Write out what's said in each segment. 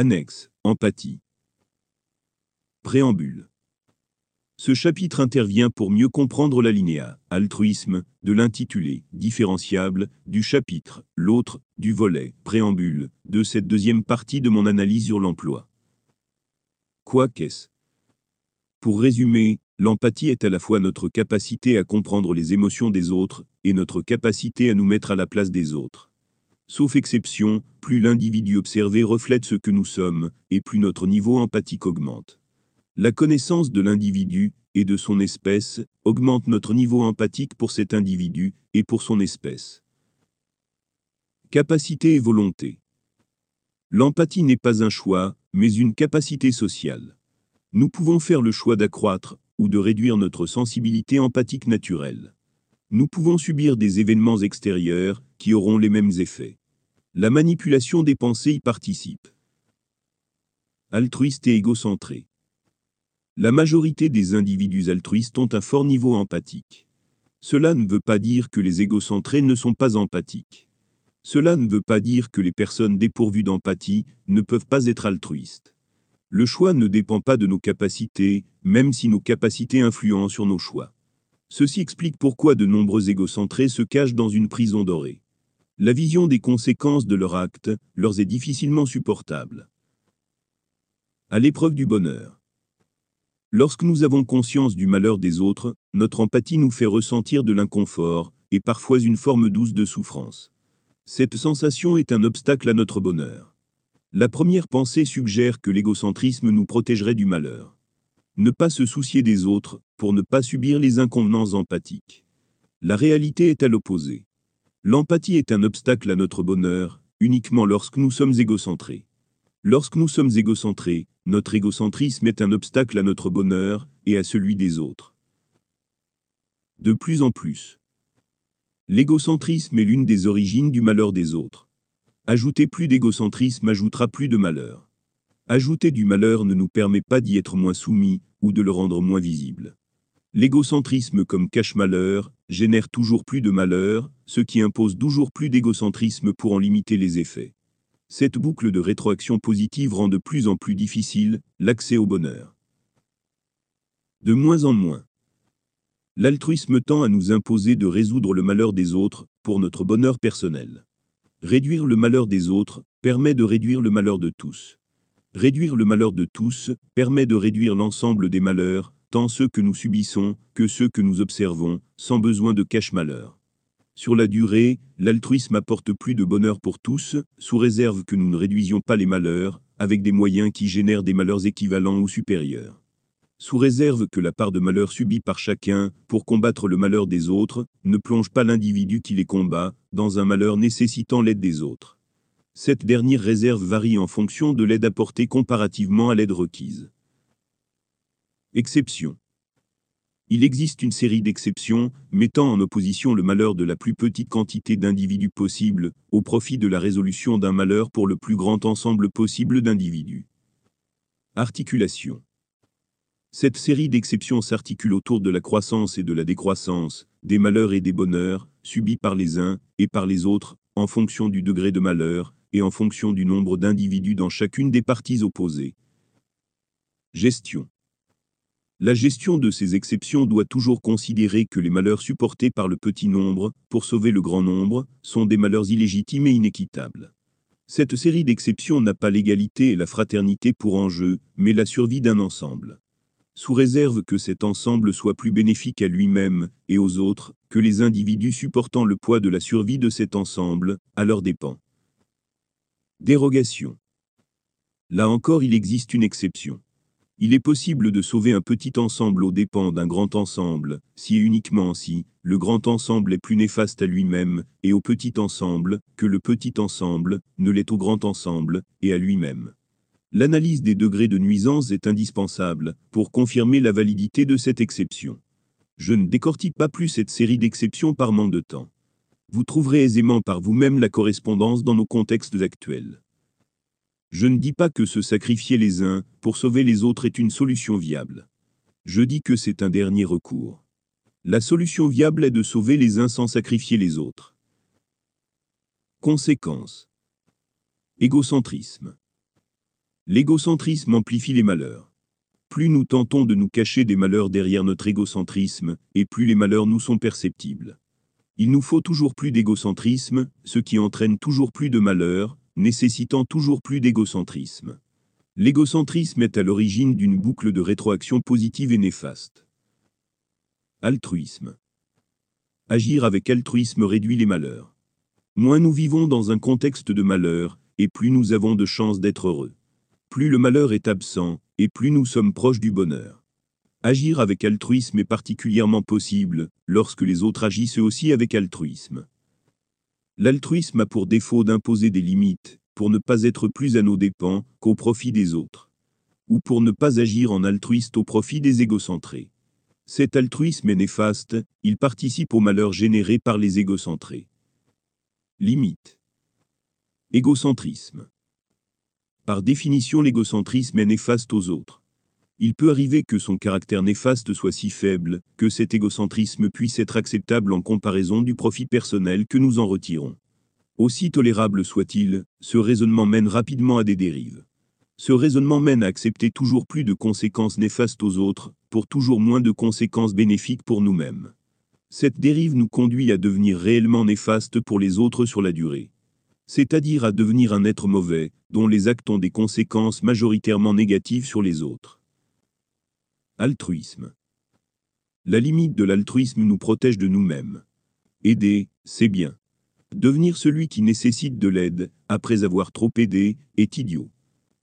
Annexe, empathie. Préambule. Ce chapitre intervient pour mieux comprendre l'alinéa, altruisme, de l'intitulé, différenciable, du chapitre, l'autre, du volet, préambule, de cette deuxième partie de mon analyse sur l'emploi. Quoi qu'est-ce? Pour résumer, l'empathie est à la fois notre capacité à comprendre les émotions des autres et notre capacité à nous mettre à la place des autres. Sauf exception, plus l'individu observé reflète ce que nous sommes, et plus notre niveau empathique augmente. La connaissance de l'individu et de son espèce augmente notre niveau empathique pour cet individu et pour son espèce. Capacité et volonté. L'empathie n'est pas un choix, mais une capacité sociale. Nous pouvons faire le choix d'accroître ou de réduire notre sensibilité empathique naturelle. Nous pouvons subir des événements extérieurs qui auront les mêmes effets. La manipulation des pensées y participe. Altruiste et égocentré. La majorité des individus altruistes ont un fort niveau empathique. Cela ne veut pas dire que les égocentrés ne sont pas empathiques. Cela ne veut pas dire que les personnes dépourvues d'empathie ne peuvent pas être altruistes. Le choix ne dépend pas de nos capacités, même si nos capacités influencent sur nos choix. Ceci explique pourquoi de nombreux égocentrés se cachent dans une prison dorée. La vision des conséquences de leur acte leur est difficilement supportable. À l'épreuve du bonheur. Lorsque nous avons conscience du malheur des autres, notre empathie nous fait ressentir de l'inconfort, et parfois une forme douce de souffrance. Cette sensation est un obstacle à notre bonheur. La première pensée suggère que l'égocentrisme nous protégerait du malheur. Ne pas se soucier des autres, pour ne pas subir les inconvenances empathiques. La réalité est à l'opposé. L'empathie est un obstacle à notre bonheur, uniquement lorsque nous sommes égocentrés. Lorsque nous sommes égocentrés, notre égocentrisme est un obstacle à notre bonheur et à celui des autres. De plus en plus. L'égocentrisme est l'une des origines du malheur des autres. Ajouter plus d'égocentrisme ajoutera plus de malheur. Ajouter du malheur ne nous permet pas d'y être moins soumis ou de le rendre moins visible. L'égocentrisme comme cache-malheur génère toujours plus de malheur, ce qui impose toujours plus d'égocentrisme pour en limiter les effets. Cette boucle de rétroaction positive rend de plus en plus difficile l'accès au bonheur. De moins en moins. L'altruisme tend à nous imposer de résoudre le malheur des autres pour notre bonheur personnel. Réduire le malheur des autres permet de réduire le malheur de tous. Réduire le malheur de tous permet de réduire l'ensemble des malheurs tant ceux que nous subissons que ceux que nous observons, sans besoin de cache-malheur. Sur la durée, l'altruisme apporte plus de bonheur pour tous, sous réserve que nous ne réduisions pas les malheurs, avec des moyens qui génèrent des malheurs équivalents ou supérieurs. Sous réserve que la part de malheur subie par chacun, pour combattre le malheur des autres, ne plonge pas l'individu qui les combat, dans un malheur nécessitant l'aide des autres. Cette dernière réserve varie en fonction de l'aide apportée comparativement à l'aide requise. Exception. Il existe une série d'exceptions, mettant en opposition le malheur de la plus petite quantité d'individus possible, au profit de la résolution d'un malheur pour le plus grand ensemble possible d'individus. Articulation. Cette série d'exceptions s'articule autour de la croissance et de la décroissance, des malheurs et des bonheurs, subis par les uns et par les autres, en fonction du degré de malheur, et en fonction du nombre d'individus dans chacune des parties opposées. Gestion. La gestion de ces exceptions doit toujours considérer que les malheurs supportés par le petit nombre, pour sauver le grand nombre, sont des malheurs illégitimes et inéquitables. Cette série d'exceptions n'a pas l'égalité et la fraternité pour enjeu, mais la survie d'un ensemble. Sous réserve que cet ensemble soit plus bénéfique à lui-même et aux autres que les individus supportant le poids de la survie de cet ensemble, à leurs dépens. Dérogation. Là encore il existe une exception. Il est possible de sauver un petit ensemble aux dépens d'un grand ensemble, si et uniquement si, le grand ensemble est plus néfaste à lui-même, et au petit ensemble, que le petit ensemble, ne l'est au grand ensemble, et à lui-même. L'analyse des degrés de nuisance est indispensable, pour confirmer la validité de cette exception. Je ne décortique pas plus cette série d'exceptions par manque de temps. Vous trouverez aisément par vous-même la correspondance dans nos contextes actuels. Je ne dis pas que se sacrifier les uns pour sauver les autres est une solution viable. Je dis que c'est un dernier recours. La solution viable est de sauver les uns sans sacrifier les autres. Conséquence. Égocentrisme. L'égocentrisme amplifie les malheurs. Plus nous tentons de nous cacher des malheurs derrière notre égocentrisme, et plus les malheurs nous sont perceptibles. Il nous faut toujours plus d'égocentrisme, ce qui entraîne toujours plus de malheurs, nécessitant toujours plus d'égocentrisme. L'égocentrisme est à l'origine d'une boucle de rétroaction positive et néfaste. Altruisme. Agir avec altruisme réduit les malheurs. Moins nous vivons dans un contexte de malheur, et plus nous avons de chances d'être heureux. Plus le malheur est absent, et plus nous sommes proches du bonheur. Agir avec altruisme est particulièrement possible, lorsque les autres agissent aussi avec altruisme. L'altruisme a pour défaut d'imposer des limites, pour ne pas être plus à nos dépens qu'au profit des autres. Ou pour ne pas agir en altruiste au profit des égocentrés. Cet altruisme est néfaste, il participe au malheur généré par les égocentrés. Limite. Égocentrisme. Par définition l'égocentrisme est néfaste aux autres. Il peut arriver que son caractère néfaste soit si faible, que cet égocentrisme puisse être acceptable en comparaison du profit personnel que nous en retirons. Aussi tolérable soit-il, ce raisonnement mène rapidement à des dérives. Ce raisonnement mène à accepter toujours plus de conséquences néfastes aux autres, pour toujours moins de conséquences bénéfiques pour nous-mêmes. Cette dérive nous conduit à devenir réellement néfaste pour les autres sur la durée. C'est-à-dire à devenir un être mauvais, dont les actes ont des conséquences majoritairement négatives sur les autres. Altruisme. La limite de l'altruisme nous protège de nous-mêmes. Aider, c'est bien. Devenir celui qui nécessite de l'aide, après avoir trop aidé, est idiot.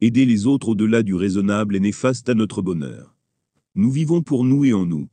Aider les autres au-delà du raisonnable est néfaste à notre bonheur. Nous vivons pour nous et en nous.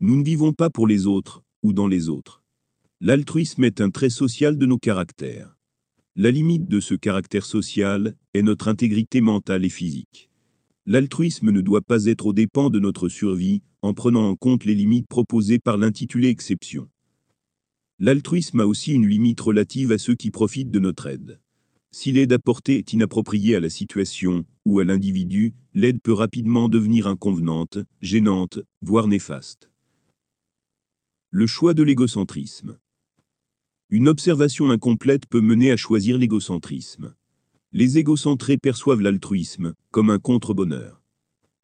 Nous ne vivons pas pour les autres, ou dans les autres. L'altruisme est un trait social de nos caractères. La limite de ce caractère social est notre intégrité mentale et physique. L'altruisme ne doit pas être aux dépens de notre survie, en prenant en compte les limites proposées par l'intitulé exception. L'altruisme a aussi une limite relative à ceux qui profitent de notre aide. Si l'aide apportée est inappropriée à la situation, ou à l'individu, l'aide peut rapidement devenir inconvenante, gênante, voire néfaste. Le choix de l'égocentrisme. Une observation incomplète peut mener à choisir l'égocentrisme. Les égocentrés perçoivent l'altruisme comme un contre-bonheur.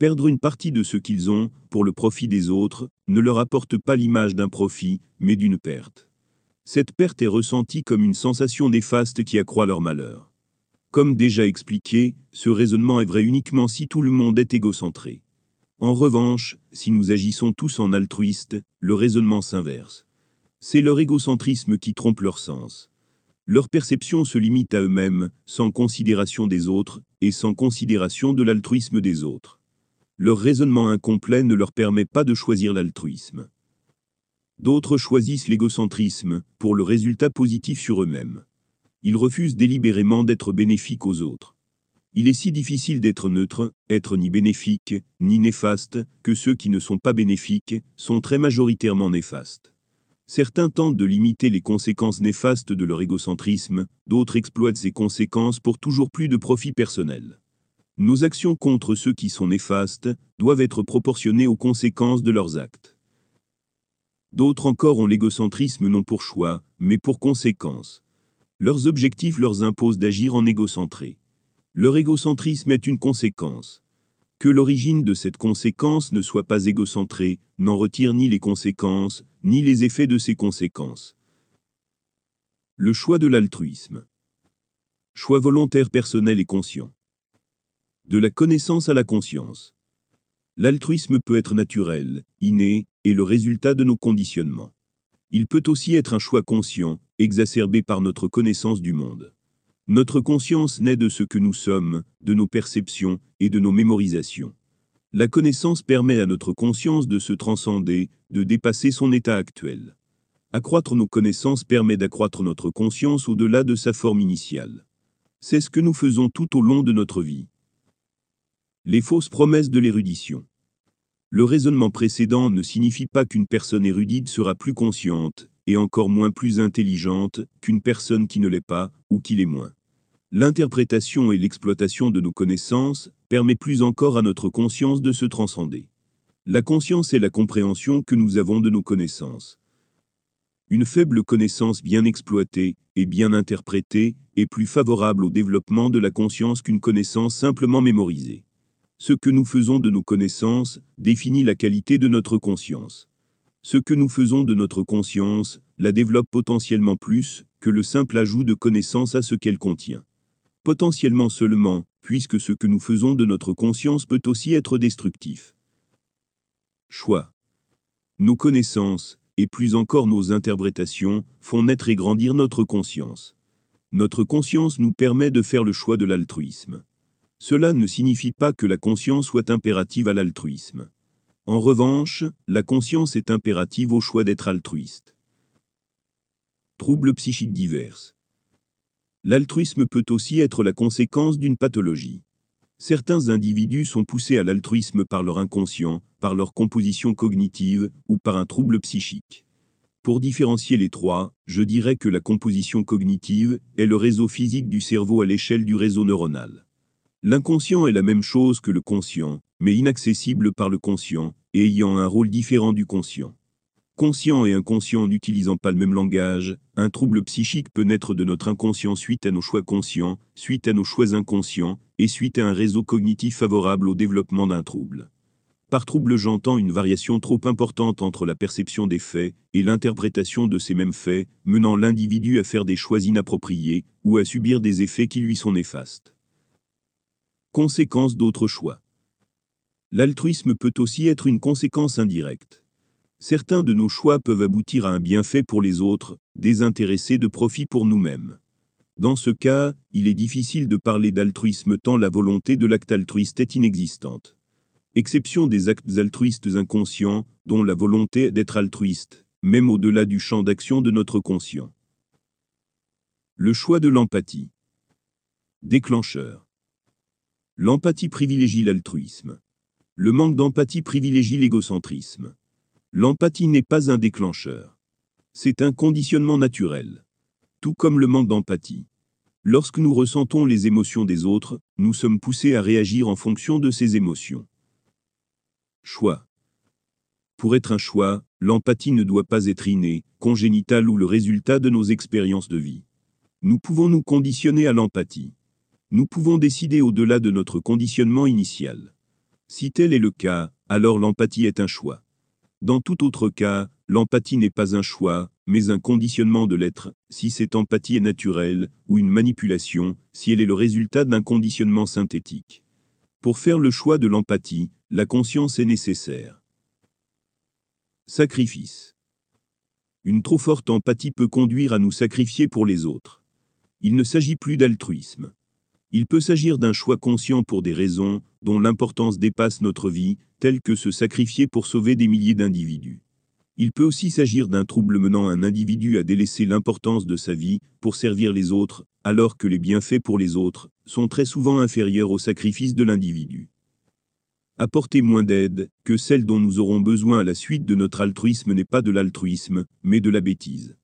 Perdre une partie de ce qu'ils ont, pour le profit des autres, ne leur apporte pas l'image d'un profit, mais d'une perte. Cette perte est ressentie comme une sensation néfaste qui accroît leur malheur. Comme déjà expliqué, ce raisonnement est vrai uniquement si tout le monde est égocentré. En revanche, si nous agissons tous en altruiste, le raisonnement s'inverse. C'est leur égocentrisme qui trompe leur sens. Leur perception se limite à eux-mêmes, sans considération des autres, et sans considération de l'altruisme des autres. Leur raisonnement incomplet ne leur permet pas de choisir l'altruisme. D'autres choisissent l'égocentrisme, pour le résultat positif sur eux-mêmes. Ils refusent délibérément d'être bénéfiques aux autres. Il est si difficile d'être neutre, être ni bénéfique, ni néfaste, que ceux qui ne sont pas bénéfiques, sont très majoritairement néfastes. Certains tentent de limiter les conséquences néfastes de leur égocentrisme, d'autres exploitent ces conséquences pour toujours plus de profit personnel. Nos actions contre ceux qui sont néfastes doivent être proportionnées aux conséquences de leurs actes. D'autres encore ont l'égocentrisme non pour choix, mais pour conséquence. Leurs objectifs leur imposent d'agir en égocentré. Leur égocentrisme est une conséquence. Que l'origine de cette conséquence ne soit pas égocentrée, n'en retire ni les conséquences, ni les effets de ces conséquences. Le choix de l'altruisme. Choix volontaire personnel et conscient. De la connaissance à la conscience. L'altruisme peut être naturel, inné, et le résultat de nos conditionnements. Il peut aussi être un choix conscient, exacerbé par notre connaissance du monde. Notre conscience naît de ce que nous sommes, de nos perceptions et de nos mémorisations. La connaissance permet à notre conscience de se transcender, de dépasser son état actuel. Accroître nos connaissances permet d'accroître notre conscience au-delà de sa forme initiale. C'est ce que nous faisons tout au long de notre vie. Les fausses promesses de l'érudition. Le raisonnement précédent ne signifie pas qu'une personne érudite sera plus consciente, et encore moins plus intelligente, qu'une personne qui ne l'est pas, ou qui l'est moins. L'interprétation et l'exploitation de nos connaissances permet plus encore à notre conscience de se transcender. La conscience est la compréhension que nous avons de nos connaissances. Une faible connaissance bien exploitée et bien interprétée est plus favorable au développement de la conscience qu'une connaissance simplement mémorisée. Ce que nous faisons de nos connaissances définit la qualité de notre conscience. Ce que nous faisons de notre conscience la développe potentiellement plus que le simple ajout de connaissances à ce qu'elle contient. Potentiellement seulement, puisque ce que nous faisons de notre conscience peut aussi être destructif. Choix. Nos connaissances, et plus encore nos interprétations, font naître et grandir notre conscience. Notre conscience nous permet de faire le choix de l'altruisme. Cela ne signifie pas que la conscience soit impérative à l'altruisme. En revanche, la conscience est impérative au choix d'être altruiste. Troubles psychiques divers. L'altruisme peut aussi être la conséquence d'une pathologie. Certains individus sont poussés à l'altruisme par leur inconscient, par leur composition cognitive ou par un trouble psychique. Pour différencier les trois, je dirais que la composition cognitive est le réseau physique du cerveau à l'échelle du réseau neuronal. L'inconscient est la même chose que le conscient, mais inaccessible par le conscient, et ayant un rôle différent du conscient. Conscient et inconscient n'utilisant pas le même langage, un trouble psychique peut naître de notre inconscient suite à nos choix conscients, suite à nos choix inconscients, et suite à un réseau cognitif favorable au développement d'un trouble. Par trouble j'entends une variation trop importante entre la perception des faits et l'interprétation de ces mêmes faits, menant l'individu à faire des choix inappropriés ou à subir des effets qui lui sont néfastes. Conséquence d'autres choix. L'altruisme peut aussi être une conséquence indirecte. Certains de nos choix peuvent aboutir à un bienfait pour les autres, désintéressés de profit pour nous-mêmes. Dans ce cas, il est difficile de parler d'altruisme tant la volonté de l'acte altruiste est inexistante. Exception des actes altruistes inconscients, dont la volonté d'être altruiste, même au-delà du champ d'action de notre conscient. Le choix de l'empathie. Déclencheur. L'empathie privilégie l'altruisme. Le manque d'empathie privilégie l'égocentrisme. L'empathie n'est pas un déclencheur. C'est un conditionnement naturel. Tout comme le manque d'empathie. Lorsque nous ressentons les émotions des autres, nous sommes poussés à réagir en fonction de ces émotions. Choix. Pour être un choix, l'empathie ne doit pas être innée, congénitale ou le résultat de nos expériences de vie. Nous pouvons nous conditionner à l'empathie. Nous pouvons décider au-delà de notre conditionnement initial. Si tel est le cas, alors l'empathie est un choix. Dans tout autre cas, l'empathie n'est pas un choix, mais un conditionnement de l'être, si cette empathie est naturelle, ou une manipulation, si elle est le résultat d'un conditionnement synthétique. Pour faire le choix de l'empathie, la conscience est nécessaire. Sacrifice. Une trop forte empathie peut conduire à nous sacrifier pour les autres. Il ne s'agit plus d'altruisme. Il peut s'agir d'un choix conscient pour des raisons dont l'importance dépasse notre vie, telles que se sacrifier pour sauver des milliers d'individus. Il peut aussi s'agir d'un trouble menant un individu à délaisser l'importance de sa vie pour servir les autres, alors que les bienfaits pour les autres sont très souvent inférieurs au sacrifice de l'individu. Apporter moins d'aide que celle dont nous aurons besoin à la suite de notre altruisme n'est pas de l'altruisme, mais de la bêtise.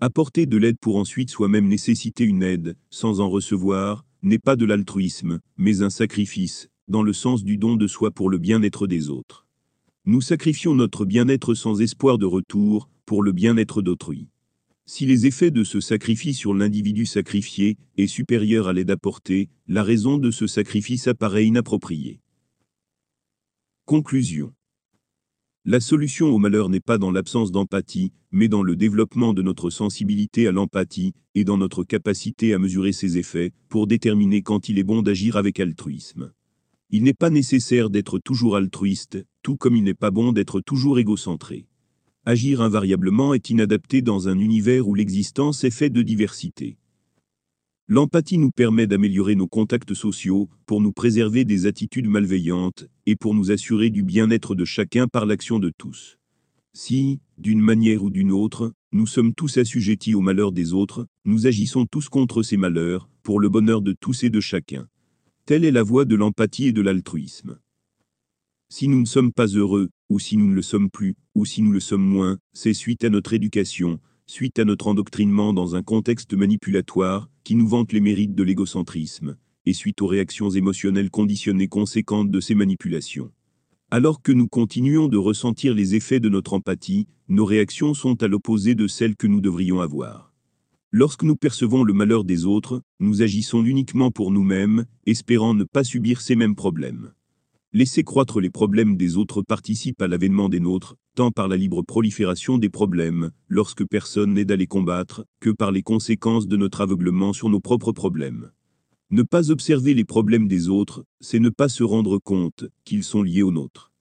Apporter de l'aide pour ensuite soi-même nécessiter une aide, sans en recevoir, n'est pas de l'altruisme, mais un sacrifice, dans le sens du don de soi pour le bien-être des autres. Nous sacrifions notre bien-être sans espoir de retour, pour le bien-être d'autrui. Si les effets de ce sacrifice sur l'individu sacrifié est supérieur à l'aide apportée, la raison de ce sacrifice apparaît inappropriée. Conclusion. La solution au malheur n'est pas dans l'absence d'empathie, mais dans le développement de notre sensibilité à l'empathie, et dans notre capacité à mesurer ses effets, pour déterminer quand il est bon d'agir avec altruisme. Il n'est pas nécessaire d'être toujours altruiste, tout comme il n'est pas bon d'être toujours égocentré. Agir invariablement est inadapté dans un univers où l'existence est faite de diversité. L'empathie nous permet d'améliorer nos contacts sociaux, pour nous préserver des attitudes malveillantes, et pour nous assurer du bien-être de chacun par l'action de tous. Si, d'une manière ou d'une autre, nous sommes tous assujettis au malheur des autres, nous agissons tous contre ces malheurs, pour le bonheur de tous et de chacun. Telle est la voie de l'empathie et de l'altruisme. Si nous ne sommes pas heureux, ou si nous ne le sommes plus, ou si nous le sommes moins, c'est suite à notre éducation, suite à notre endoctrinement dans un contexte manipulatoire, qui nous vante les mérites de l'égocentrisme, et suite aux réactions émotionnelles conditionnées conséquentes de ces manipulations. Alors que nous continuons de ressentir les effets de notre empathie, nos réactions sont à l'opposé de celles que nous devrions avoir. Lorsque nous percevons le malheur des autres, nous agissons uniquement pour nous-mêmes, espérant ne pas subir ces mêmes problèmes. Laisser croître les problèmes des autres participe à l'avènement des nôtres, tant par la libre prolifération des problèmes, lorsque personne n'aide à les combattre, que par les conséquences de notre aveuglement sur nos propres problèmes. Ne pas observer les problèmes des autres, c'est ne pas se rendre compte qu'ils sont liés aux nôtres.